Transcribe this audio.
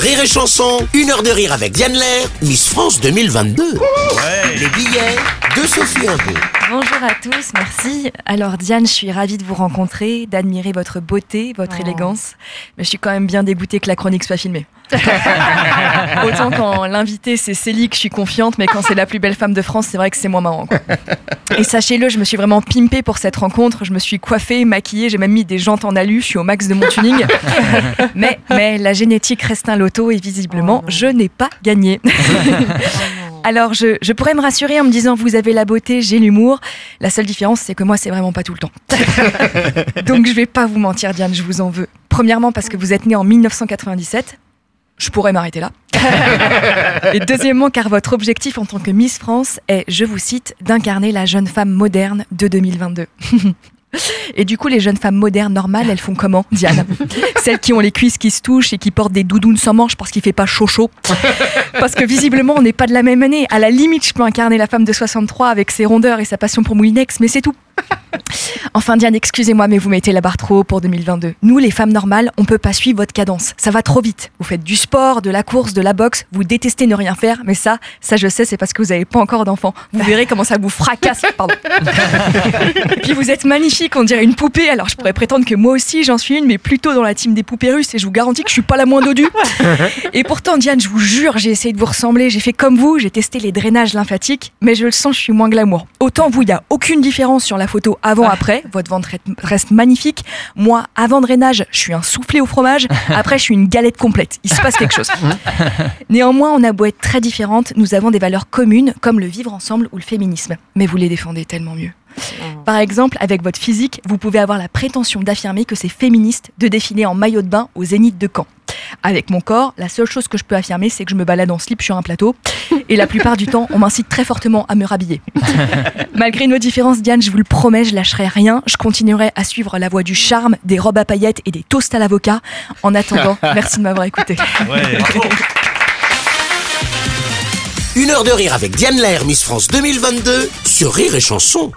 Rire et Chanson, une heure de rire avec Diane Lair, Miss France 2022. Les billets de Sophie Imbot. Bonjour à tous, merci. Alors Diane, je suis ravie de vous rencontrer, d'admirer votre beauté, votre Oh. élégance, mais je suis quand même bien dégoûtée que la chronique soit filmée. Autant quand l'invité c'est Célie que je suis confiante, mais quand c'est la plus belle femme de France, c'est vrai que c'est moins marrant. quoi. Et sachez-le, je me suis vraiment pimpée pour cette rencontre. Je me suis coiffée, maquillée, j'ai même mis des jantes en alu, je suis au max de mon tuning. mais, mais la génétique reste un loto et visiblement, Oh je n'ai pas gagné. Alors, je, je pourrais me rassurer en me disant vous avez la beauté, j'ai l'humour. La seule différence, c'est que moi, c'est vraiment pas tout le temps. Donc, je vais pas vous mentir, Diane, je vous en veux. Premièrement, parce que vous êtes née en 1997. Je pourrais m'arrêter là. Et deuxièmement, car votre objectif en tant que Miss France est, je vous cite, d'incarner la jeune femme moderne de 2022. Et du coup, les jeunes femmes modernes normales, elles font comment, Diane? Celles qui ont les cuisses qui se touchent et qui portent des doudounes sans manches parce qu'il fait pas chaud chaud. Parce que visiblement, on n'est pas de la même année. À la limite, je peux incarner la femme de 63 avec ses rondeurs et sa passion pour Moulinex, mais c'est tout. Enfin, Diane, excusez-moi, mais vous mettez la barre trop haut pour 2022. Nous, les femmes normales, on peut pas suivre votre cadence. Ça va trop vite. Vous faites du sport, de la course, de la boxe. Vous détestez ne rien faire, mais ça, ça je sais, c'est parce que vous avez pas encore d'enfant. Vous verrez comment ça vous fracasse. Pardon. Et puis vous êtes magnifique, on dirait une poupée. Alors je pourrais prétendre que moi aussi j'en suis une, mais plutôt dans la team des poupées russes. Et je vous garantis que je suis pas la moins dodue. Et pourtant, Diane, je vous jure, j'ai essayé de vous ressembler. J'ai fait comme vous, j'ai testé les drainages lymphatiques, mais je le sens, je suis moins glamour. Autant vous, il y a aucune différence sur la photo avant-après. Votre ventre reste- reste magnifique. Moi, avant drainage, je suis un soufflé au fromage. Après, je suis une galette complète. Il se passe quelque chose. Néanmoins, on a beau être très différentes, nous avons des valeurs communes, comme le vivre ensemble ou le féminisme. Mais vous les défendez tellement mieux. Par exemple, avec votre physique, vous pouvez avoir la prétention d'affirmer que c'est féministe de défiler en maillot de bain au zénith de Caen. Avec mon corps, la seule chose que je peux affirmer, c'est que je me balade en slip sur un plateau. Et la plupart du temps, on m'incite très fortement à me rhabiller. Malgré nos différences, Diane, je vous le promets, je lâcherai rien. Je continuerai à suivre la voie du charme, des robes à paillettes et des toasts à l'avocat. En attendant, merci de m'avoir écouté. Une heure de rire avec Diane Lair, Miss France 2022 sur Rire et Chanson.